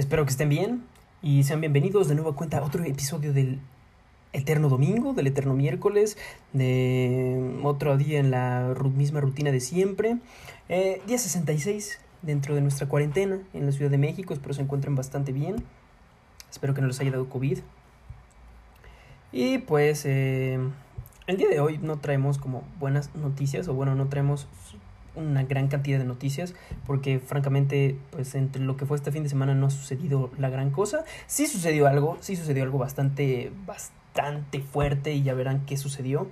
Espero que estén bien y sean bienvenidos de nuevo a cuenta a otro episodio del Eterno Domingo, del Eterno Miércoles, de otro día en la misma rutina de siempre. Eh, día 66 dentro de nuestra cuarentena en la Ciudad de México, espero se encuentren bastante bien. Espero que no les haya dado COVID. Y pues eh, el día de hoy no traemos como buenas noticias, o bueno, no traemos una gran cantidad de noticias porque francamente pues entre lo que fue este fin de semana no ha sucedido la gran cosa. Sí sucedió algo sí sucedió algo bastante bastante fuerte y ya verán qué sucedió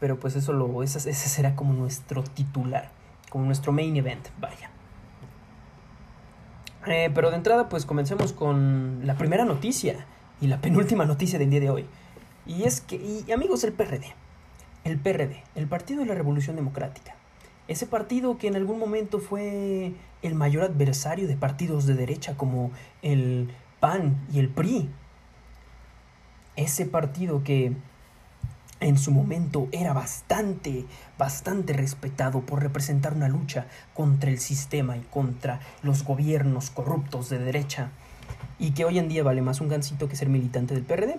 pero pues eso lo ese, ese será como nuestro titular como nuestro main event vaya. Eh, pero de entrada pues comencemos con la primera noticia y la penúltima noticia del día de hoy. Y es que y amigos el PRD el PRD el Partido de la Revolución Democrática ese partido que en algún momento fue el mayor adversario de partidos de derecha como el PAN y el PRI. Ese partido que en su momento era bastante, bastante respetado por representar una lucha contra el sistema y contra los gobiernos corruptos de derecha y que hoy en día vale más un gancito que ser militante del PRD.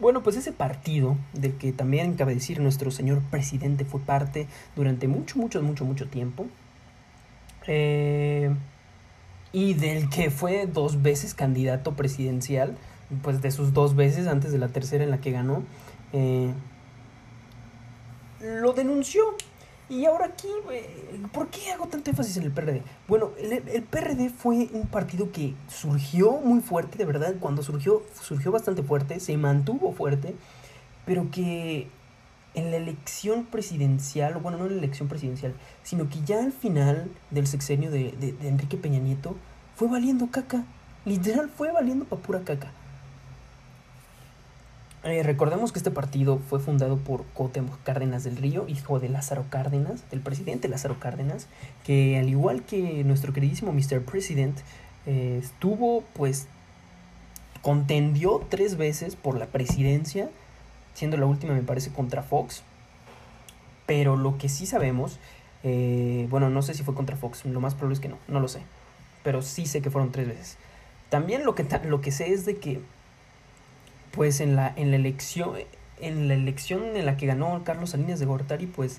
Bueno, pues ese partido del que también cabe decir nuestro señor presidente fue parte durante mucho, mucho, mucho, mucho tiempo. Eh, y del que fue dos veces candidato presidencial, pues de sus dos veces antes de la tercera en la que ganó, eh, lo denunció y ahora aquí, ¿por qué hago tanto énfasis en el PRD? Bueno, el, PRD fue un partido que surgió muy fuerte, de verdad, cuando surgió, surgió bastante fuerte, se mantuvo fuerte, pero que en la elección presidencial, bueno, no en la elección presidencial, sino que ya al final del sexenio de, de Enrique Peña Nieto, fue valiendo caca. Literal, fue valiendo pa' pura caca. Eh, recordemos que este partido fue fundado por Cuauhtémoc Cárdenas del Río, hijo de Lázaro Cárdenas, del presidente Lázaro Cárdenas, que al igual que nuestro queridísimo Mr. President, eh, estuvo, pues, contendió tres veces por la presidencia, siendo la última, me parece, contra Fox. Pero lo que sí sabemos, eh, bueno, no sé si fue contra Fox, lo más probable es que no, no lo sé. Pero sí sé que fueron tres veces. También lo que, lo que sé es de que pues en la, en la elección, en la elección en la que ganó Carlos Salinas de Gortari, pues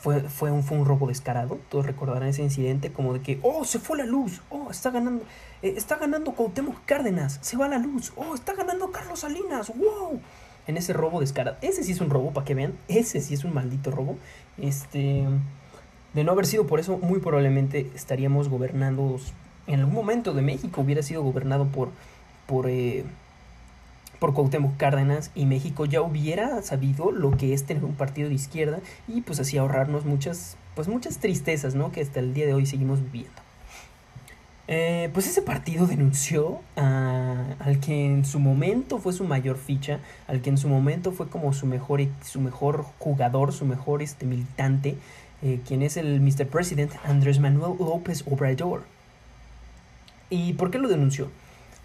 fue, fue, un, fue un robo descarado. Todos recordarán ese incidente como de que, oh, se fue la luz, oh, está ganando, eh, está ganando Cuauhtémoc Cárdenas, se va la luz, oh, está ganando Carlos Salinas, wow. En ese robo descarado. Ese sí es un robo, para que vean. Ese sí es un maldito robo. Este. De no haber sido por eso, muy probablemente estaríamos gobernando. En algún momento de México hubiera sido gobernado por. por eh, por Cuauhtémoc Cárdenas y México ya hubiera sabido lo que es tener un partido de izquierda y pues así ahorrarnos muchas, pues muchas tristezas, ¿no? Que hasta el día de hoy seguimos viviendo. Eh, pues ese partido denunció al que en su momento fue su mayor ficha, al que en su momento fue como su mejor, su mejor jugador, su mejor este, militante, eh, quien es el Mr. President Andrés Manuel López Obrador. ¿Y por qué lo denunció?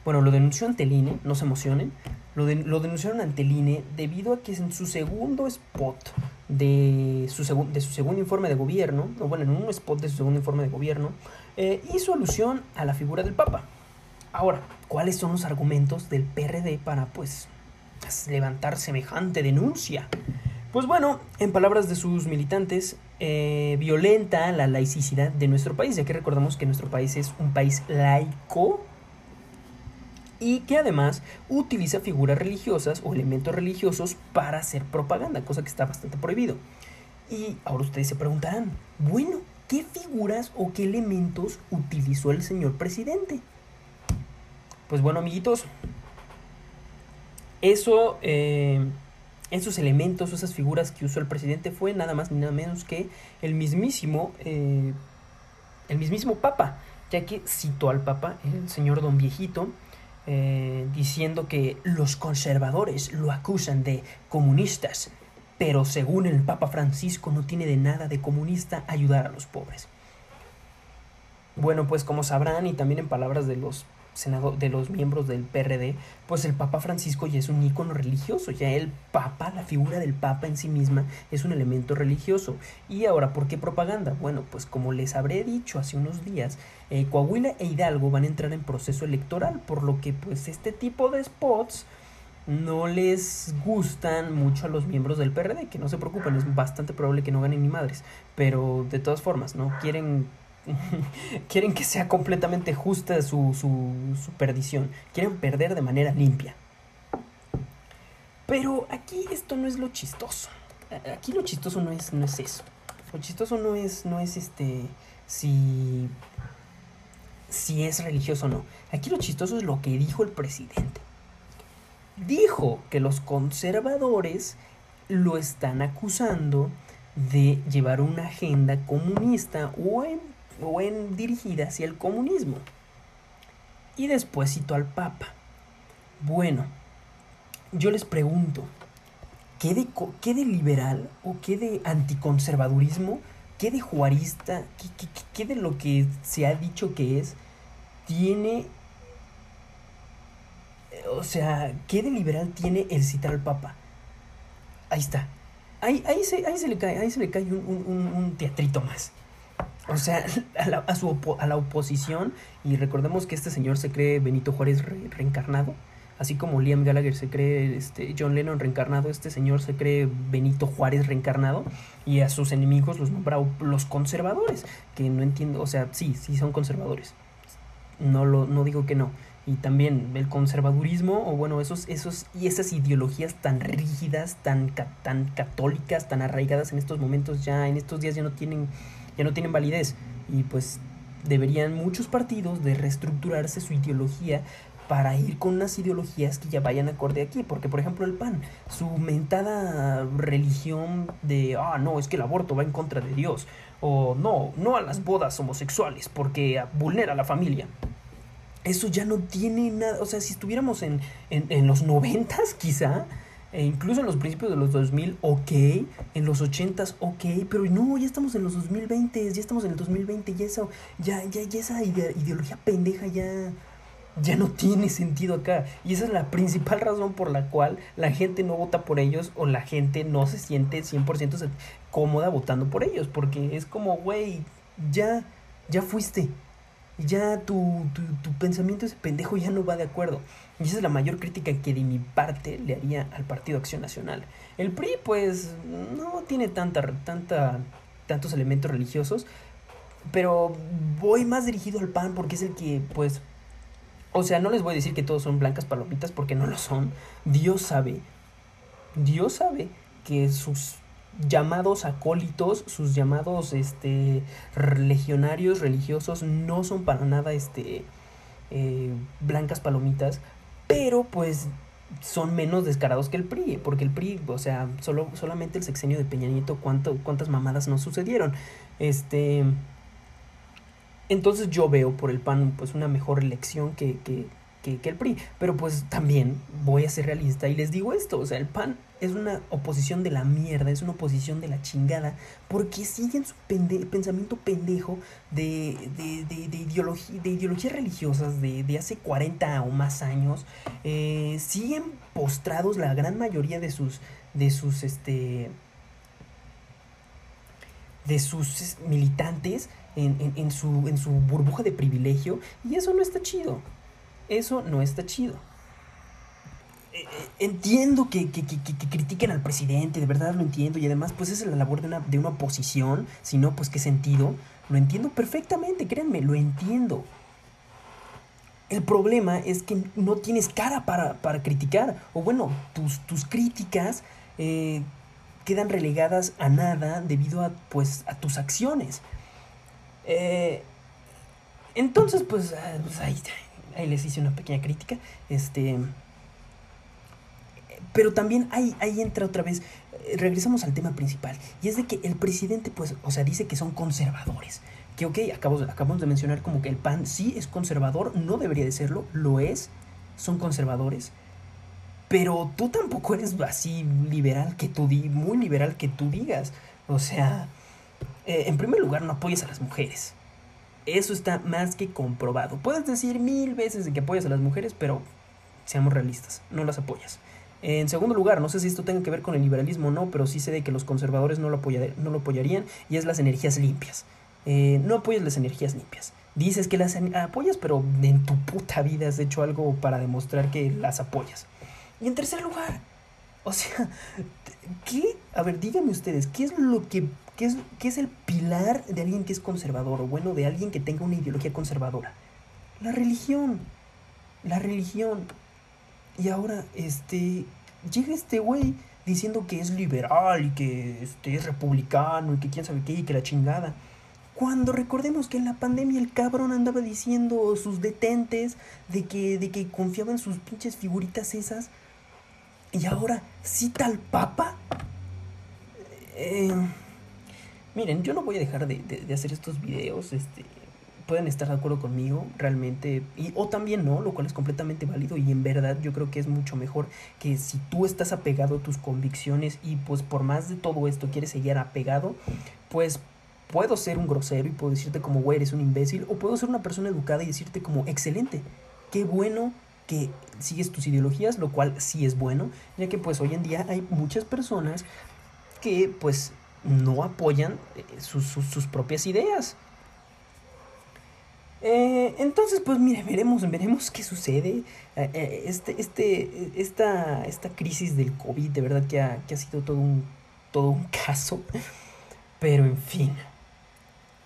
Bueno, lo denunció ante el INE, no se emocionen, lo, denunciaron ante el INE debido a que en su segundo spot de su, de su segundo informe de gobierno, bueno, en un spot de su segundo informe de gobierno, eh, hizo alusión a la figura del Papa. Ahora, ¿cuáles son los argumentos del PRD para, pues, levantar semejante denuncia? Pues bueno, en palabras de sus militantes, eh, violenta la laicidad de nuestro país, ya que recordamos que nuestro país es un país laico, y que además utiliza figuras religiosas o elementos religiosos para hacer propaganda, cosa que está bastante prohibido. Y ahora ustedes se preguntarán, bueno, ¿qué figuras o qué elementos utilizó el señor presidente? Pues bueno, amiguitos, eso, eh, esos elementos, esas figuras que usó el presidente fue nada más ni nada menos que el mismísimo, eh, el mismísimo Papa, ya que citó al Papa, el señor Don Viejito, eh, diciendo que los conservadores lo acusan de comunistas, pero según el Papa Francisco no tiene de nada de comunista ayudar a los pobres. Bueno, pues como sabrán y también en palabras de los senado, de los miembros del PRD, pues el Papa Francisco ya es un ícono religioso, ya el Papa, la figura del Papa en sí misma es un elemento religioso. Y ahora, ¿por qué propaganda? Bueno, pues como les habré dicho hace unos días, eh, Coahuila e Hidalgo van a entrar en proceso electoral, por lo que pues este tipo de spots no les gustan mucho a los miembros del PRD, que no se preocupen, es bastante probable que no ganen ni madres, pero de todas formas, ¿no? Quieren quieren que sea completamente justa su, su, su, perdición. Quieren perder de manera limpia. Pero aquí esto no es lo chistoso. Aquí lo chistoso no es, no es eso. Lo chistoso no es, no es este. si. si es religioso o no. Aquí lo chistoso es lo que dijo el presidente. Dijo que los conservadores lo están acusando de llevar una agenda comunista o en o en dirigida hacia el comunismo. Y después citó al Papa. Bueno, yo les pregunto, ¿qué de, qué de liberal o qué de anticonservadurismo, qué de juarista, qué, qué de lo que se ha dicho que es, tiene o sea, ¿qué de liberal tiene el citar al Papa? Ahí está. Ahí, ahí, se, ahí se le cae, ahí se le cae un, un, un teatrito más. O sea, a la, a su a la oposición, y recordemos que este señor se cree Benito Juárez reencarnado, así como Liam Gallagher se cree este, John Lennon reencarnado, este señor se cree Benito Juárez reencarnado, y a sus enemigos los nombra los conservadores, que no entiendo, o sea, sí, sí son conservadores, no, lo, no digo que no, y también el conservadurismo, o bueno, esos, esos, y esas ideologías tan rígidas, tan, tan católicas, tan arraigadas en estos momentos ya, en estos días ya no tienen ya no tienen validez y pues deberían muchos partidos de reestructurarse su ideología para ir con unas ideologías que ya vayan acorde aquí, porque por ejemplo el PAN, su mentada religión de, ah, no, es que el aborto va en contra de Dios, o no, no a las bodas homosexuales, porque vulnera a la familia. Eso ya no tiene nada, o sea, si estuviéramos en, en, en los noventas quizá, e incluso en los principios de los 2000, ok, en los 80s, ok, pero no, ya estamos en los 2020, ya estamos en el 2020, ya, eso, ya, ya, ya esa ideología pendeja ya, ya no tiene sentido acá. Y esa es la principal razón por la cual la gente no vota por ellos o la gente no se siente 100% cómoda votando por ellos, porque es como, güey, ya, ya fuiste ya tu, tu, tu, pensamiento ese pendejo ya no va de acuerdo. Y esa es la mayor crítica que de mi parte le haría al Partido Acción Nacional. El PRI, pues, no tiene tanta, tanta, tantos elementos religiosos, pero voy más dirigido al PAN porque es el que, pues, o sea, no les voy a decir que todos son blancas palomitas porque no lo son. Dios sabe, Dios sabe que sus llamados acólitos, sus llamados este legionarios religiosos no son para nada este eh, blancas palomitas, pero pues son menos descarados que el PRI, porque el PRI, o sea, solo, solamente el sexenio de Peña Nieto, ¿cuánto, cuántas mamadas no sucedieron. Este, entonces yo veo por el PAN pues una mejor elección que, que, que, el PRI. Pero pues también voy a ser realista y les digo esto, o sea, el PAN es una oposición de la mierda, es una oposición de la chingada, porque siguen su pensamiento pendejo de, de, de, de, ideología, de ideologías religiosas de, de, hace 40 o más años. Eh, siguen postrados la gran mayoría de sus, de sus, este, de sus militantes en, en, su, en su burbuja de privilegio, y eso no está chido. Eso no está chido. Eh, eh, entiendo que, que, que, que, critiquen al presidente, de verdad lo entiendo, y además pues es la labor de una, de una oposición, si no, pues qué sentido. Lo entiendo perfectamente, créanme, lo entiendo. El problema es que no tienes cara para, para criticar, o bueno, tus, tus críticas eh, quedan relegadas a nada debido a, pues, a tus acciones. Eh, entonces, pues, ah, pues ahí, ahí les hice una pequeña crítica. Este. Pero también ahí, ahí entra otra vez. Eh, regresamos al tema principal. Y es de que el presidente, pues, o sea, dice que son conservadores. Que, ok, acabamos, acabamos de mencionar como que el PAN sí es conservador, no debería de serlo, lo es, son conservadores. Pero tú tampoco eres así liberal que tú di, muy liberal que tú digas. O sea, eh, en primer lugar, no apoyas a las mujeres. Eso está más que comprobado. Puedes decir mil veces que apoyas a las mujeres, pero seamos realistas, no las apoyas. En segundo lugar, no sé si esto tenga que ver con el liberalismo o no, pero sí sé de que los conservadores no lo, no lo apoyarían y es las energías limpias. Eh, no apoyas las energías limpias. Dices que las apoyas, pero en tu puta vida has hecho algo para demostrar que las apoyas. Y en tercer lugar, o sea, ¿qué? A ver, díganme ustedes, ¿qué es lo que qué es, qué es el pilar de alguien que es conservador o bueno, de alguien que tenga una ideología conservadora? La religión. La religión. Y ahora, este, llega este güey diciendo que es liberal y que este, es republicano y que quién sabe qué y que la chingada. Cuando recordemos que en la pandemia el cabrón andaba diciendo sus detentes de que, de que confiaba en sus pinches figuritas esas. Y ahora cita al Papa. Eh, miren, yo no voy a dejar de, de, hacer estos videos. Este, pueden estar de acuerdo conmigo realmente y o también no, lo cual es completamente válido y en verdad yo creo que es mucho mejor que si tú estás apegado a tus convicciones y pues por más de todo esto quieres seguir apegado, pues puedo ser un grosero y puedo decirte como güey eres un imbécil o puedo ser una persona educada y decirte como excelente, qué bueno que sigues tus ideologías, lo cual sí es bueno, ya que pues hoy en día hay muchas personas que pues no apoyan eh, sus, sus, propias ideas eh, entonces, pues mire, veremos, veremos qué sucede. Eh, eh, este, este, esta, esta crisis del COVID, de verdad que ha, que ha sido todo un, todo un caso. Pero en fin.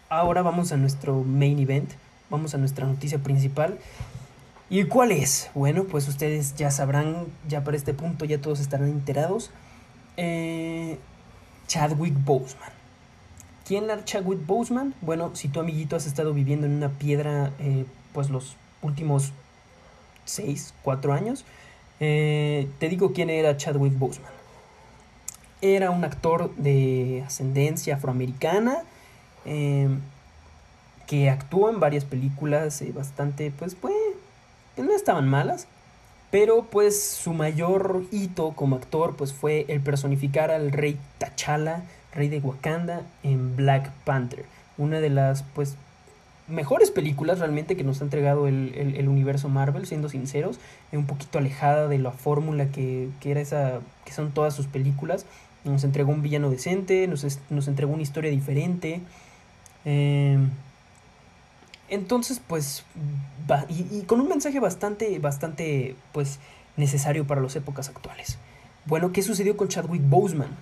Ahora vamos a nuestro main event. Vamos a nuestra noticia principal. ¿Y cuál es? Bueno, pues ustedes ya sabrán, ya para este punto ya todos estarán enterados. Chadwick Boseman. ¿Quién la Chadwick Boseman? Bueno, si tu amiguito has estado viviendo en una piedra eh, pues los últimos 6, 4 años, eh, te digo quién era Chadwick Boseman. Era un actor de ascendencia afroamericana em, que actuó en varias películas eh, bastante, pues, pues, no estaban malas. Pero pues su mayor hito como actor pues fue el personificar al rey T'Challa rey de Wakanda en Black Panther, una de las pues mejores películas realmente que nos ha entregado el, universo Marvel, siendo sinceros, un poquito alejada de la fórmula que, era esa, que son todas sus películas. Nos entregó un villano decente, nos, nos entregó una historia diferente. Em, entonces, pues, y, con un mensaje bastante, bastante, pues, necesario para las épocas actuales. Bueno, ¿qué sucedió con Chadwick Boseman?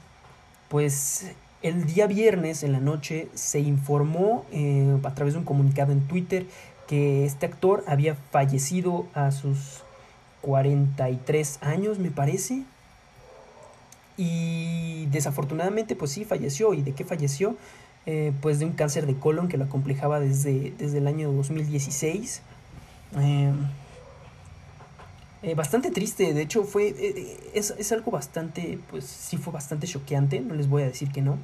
Pues el día viernes en la noche se informó eh, a través de un comunicado en Twitter que este actor había fallecido a sus 43 años, me parece. Y desafortunadamente, pues sí, falleció. ¿Y de qué falleció? Eh, pues de un cáncer de colon que lo acomplejaba desde, desde el año 2016. Eh, bastante triste, de hecho fue, eh, es, es, algo bastante, pues sí fue bastante choqueante, no les voy a decir que no.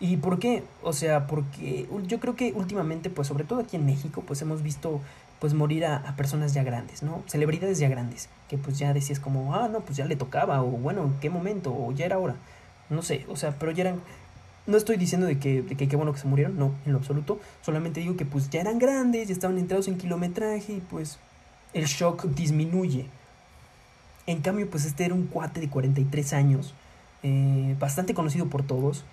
¿Y por qué? O sea, porque yo creo que últimamente, pues sobre todo aquí en México, pues hemos visto pues morir a, personas ya grandes, ¿no? Celebridades ya grandes, que pues ya decías como, ah, no, pues ya le tocaba, o bueno, ¿en qué momento? O ya era hora, no sé, o sea, pero ya eran... No estoy diciendo de que, de qué bueno que se murieron, no, en lo absoluto, solamente digo que pues ya eran grandes, ya estaban entrados en kilometraje y pues el shock disminuye, en cambio, pues este era un cuate de 43 años, eh, bastante conocido por todos,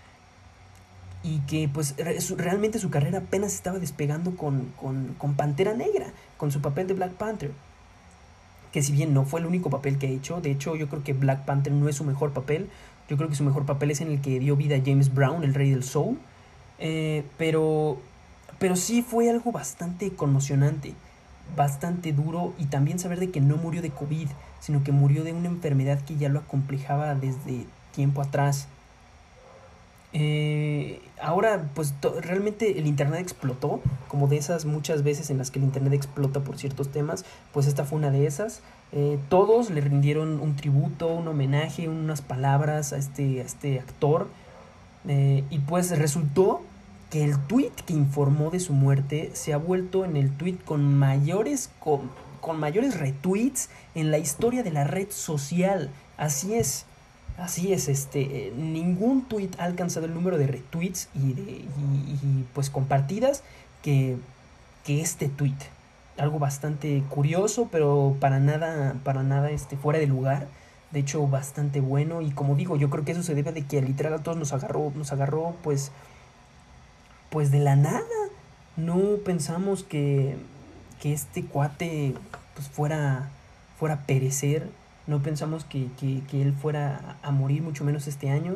y que pues realmente su carrera apenas estaba despegando con, con, Pantera Negra, con su papel de Black Panther. Que si bien no fue el único papel que ha hecho, de hecho yo creo que Black Panther no es su mejor papel, yo creo que su mejor papel es en el que dio vida a James Brown, el rey del soul, eh, pero, pero sí fue algo bastante conmocionante bastante duro y también saber de que no murió de COVID, sino que murió de una enfermedad que ya lo acomplejaba desde tiempo atrás. Eh, ahora, pues realmente el Internet explotó, como de esas muchas veces en las que el Internet explota por ciertos temas, pues esta fue una de esas. Eh, todos le rindieron un tributo, un homenaje, unas palabras a este, a este actor. Eh, y pues resultó que el tweet que informó de su muerte se ha vuelto en el tweet con mayores, con, mayores retweets en la historia de la red social. Así es. Así es, este, ningún tweet ha alcanzado el número de retweets y, de, y, pues compartidas que, que este tweet. Algo bastante curioso, pero para nada, para nada este, fuera de lugar. De hecho, bastante bueno. Y como digo, yo creo que eso se debe de que literal a todos nos agarró, nos agarró pues, pues de la nada. No pensamos que, que este cuate pues fuera, fuera a perecer. No pensamos que, que, que él fuera a morir, mucho menos este año.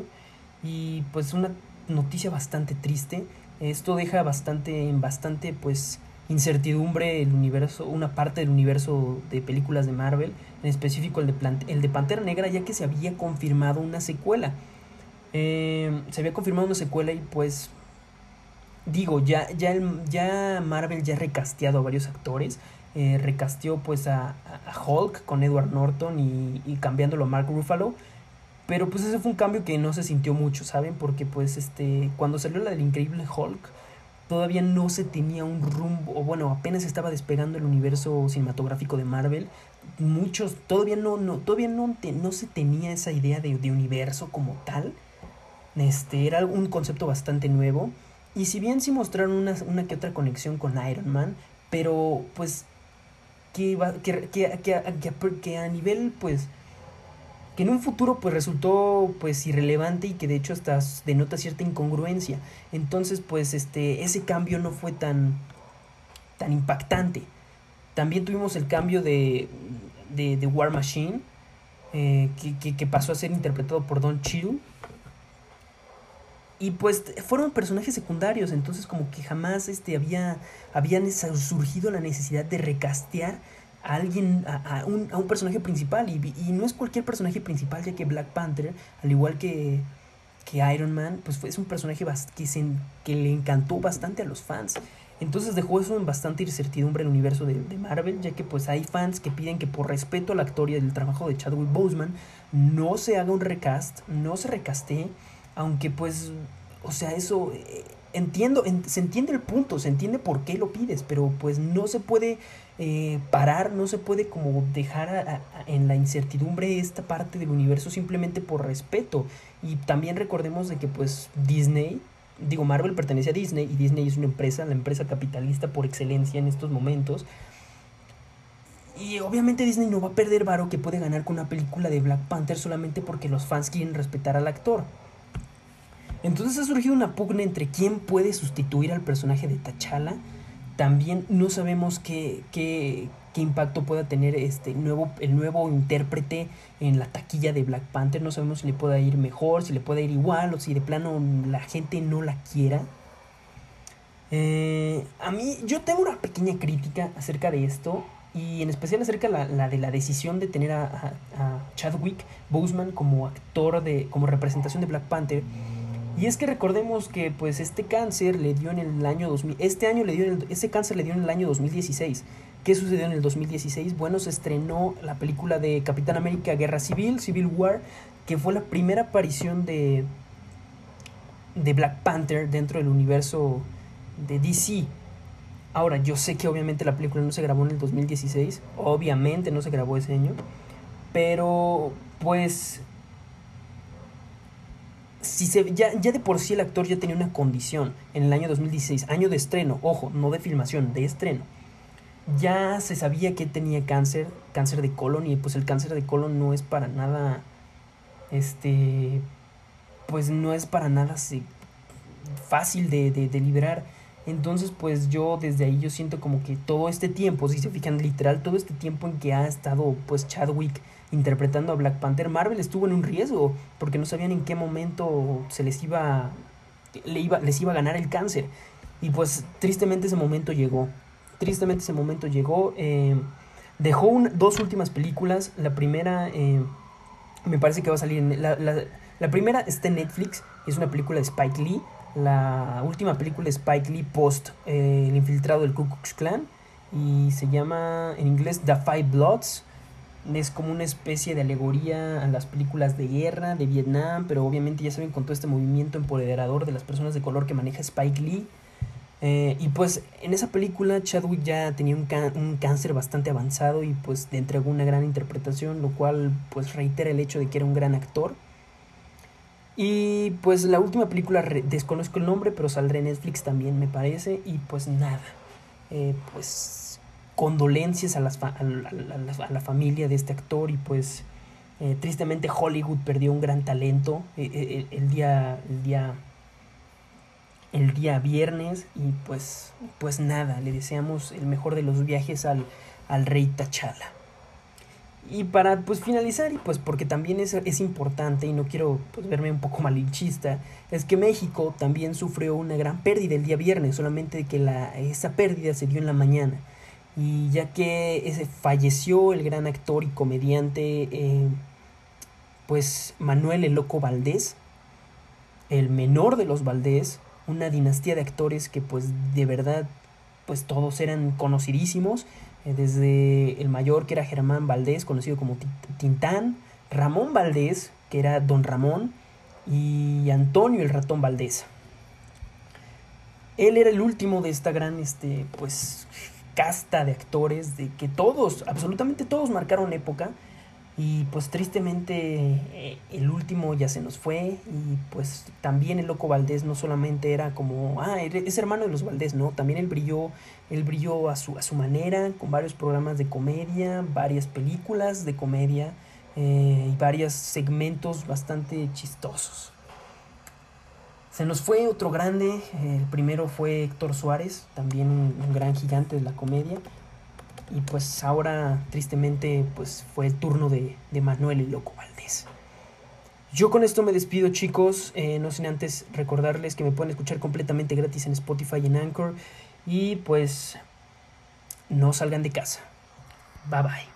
Y pues una noticia bastante triste. Esto deja bastante, bastante pues incertidumbre el universo, una parte del universo de películas de Marvel, en específico el de, el de Pantera Negra, ya que se había confirmado una secuela. Eh, se había confirmado una secuela y pues digo, ya, ya, ya Marvel ya ha recasteado a varios actores. Eh, recasteó pues a, Hulk con Edward Norton y, cambiándolo a Mark Ruffalo. Pero pues ese fue un cambio que no se sintió mucho, ¿saben? Porque pues este, cuando salió la del increíble Hulk, todavía no se tenía un rumbo, o bueno, apenas estaba despegando el universo cinematográfico de Marvel. Muchos, todavía no, no, todavía no, no se tenía esa idea de, de universo como tal. Este, era un concepto bastante nuevo. Y si bien sí mostraron una, una que otra conexión con Iron Man, pero pues que, que, que, que, que a nivel pues que en un futuro pues resultó pues irrelevante y que de hecho hasta denota cierta incongruencia. Entonces pues este ese cambio no fue tan tan impactante. También tuvimos el cambio de, de, de War Machine, eh, que, que, pasó a ser interpretado por Don Chill. Y pues fueron personajes secundarios, entonces como que jamás este, había, habían surgido la necesidad de recastear a alguien, a, un, a un, personaje principal. Y, no es cualquier personaje principal, ya que Black Panther, al igual que, que Iron Man, pues fue, es un personaje que, le encantó bastante a los fans. Entonces dejó eso en bastante incertidumbre el universo de, de, Marvel, ya que pues hay fans que piden que por respeto a la actoría del trabajo de Chadwick Boseman no se haga un recast, no se recaste, aunque pues, o sea, eso eh, entiendo, en, se entiende el punto, se entiende por qué lo pides, pero pues no se puede eh, parar, no se puede como dejar en la incertidumbre esta parte del universo simplemente por respeto. Y también recordemos de que pues Disney, digo Marvel pertenece a Disney y Disney es una empresa, la empresa capitalista por excelencia en estos momentos. Y obviamente Disney no va a perder varo que puede ganar con una película de Black Panther solamente porque los fans quieren respetar al actor. Entonces ha surgido una pugna entre quién puede sustituir al personaje de T'Challa también no sabemos qué, qué, qué, impacto pueda tener este nuevo, el nuevo intérprete en la taquilla de Black Panther. No sabemos si le pueda ir mejor, si le puede ir igual o si de plano la gente no la quiera. Eh, a mí, yo tengo una pequeña crítica acerca de esto y en especial acerca la, la de la decisión de tener a, a, a, Chadwick Boseman como actor de como representación de Black Panther. Y es que recordemos que pues este cáncer le dio en el año 2000, este año le dio, en el, ese cáncer le dio en el año 2016. ¿Qué sucedió en el 2016? Bueno, se estrenó la película de Capitán América Guerra Civil, Civil War, que fue la primera aparición de, de Black Panther dentro del universo de DC. Ahora, yo sé que obviamente la película no se grabó en el 2016, obviamente no se grabó ese año, pero pues si ya, ya de por sí el actor ya tenía una condición en el año 2016, año de estreno, ojo, no de filmación, de estreno. Ya se sabía que tenía cáncer, cáncer de colon, y pues el cáncer de colon no es para nada, este, pues no es para nada fácil de, de, de liberar. Entonces, pues yo desde ahí yo siento como que todo este tiempo, si se fijan literal, todo este tiempo en que ha estado pues Chadwick interpretando a Black Panther, Marvel estuvo en un riesgo porque no sabían en qué momento se les iba, le iba, les iba a ganar el cáncer. Y pues tristemente ese momento llegó. Tristemente ese momento llegó. Eh, dejó dos últimas películas. La primera eh, me parece que va a salir en... La, la, la, primera está en Netflix. Es una película de Spike Lee. La última película de Spike Lee post eh, El infiltrado del Ku Klux Klan. Y se llama en inglés The Five Bloods es como una especie de alegoría a las películas de guerra de Vietnam, pero obviamente ya saben con todo este movimiento empoderador de las personas de color que maneja Spike Lee. Eh, y pues en esa película Chadwick ya tenía un, un, cáncer bastante avanzado y pues le entregó una gran interpretación, lo cual pues reitera el hecho de que era un gran actor. Y pues la última película, desconozco el nombre, pero saldrá en Netflix también me parece. Y pues nada, eh, pues condolencias a, las a, la, familia de este actor y pues eh, tristemente Hollywood perdió un gran talento eh, el día el día el día viernes y pues pues nada le deseamos el mejor de los viajes al, al rey Tachala y para pues finalizar, y pues porque también es, es importante y no quiero pues, verme un poco malinchista, es que México también sufrió una gran pérdida el día viernes, solamente que la, esa pérdida se dio en la mañana. Y ya que ese, falleció el gran actor y comediante, eh, pues Manuel el Loco Valdés, el menor de los Valdés, una dinastía de actores que pues de verdad pues todos eran conocidísimos eh, desde el mayor que era Germán Valdés, conocido como Tintán, Ramón Valdés, que era Don Ramón, y Antonio el ratón Valdés. Él era el último de esta gran, este, pues, casta de actores, de que todos, absolutamente todos marcaron época, y pues tristemente eh, el último ya se nos fue. Y pues también el loco Valdés no solamente era como, ah, es hermano de los Valdés, no, también él brilló, él brilló a su, a su manera, con varios programas de comedia, varias películas de comedia eh, y varios segmentos bastante chistosos. Se nos fue otro grande, el primero fue Héctor Suárez, también un gran gigante de la comedia, y pues ahora, tristemente, pues fue el turno de, Manuel y Loco Valdés. Yo con esto me despido, chicos. Eh, no sin antes recordarles que me pueden escuchar completamente gratis en Spotify y en Anchor. Y pues no salgan de casa. Bye bye.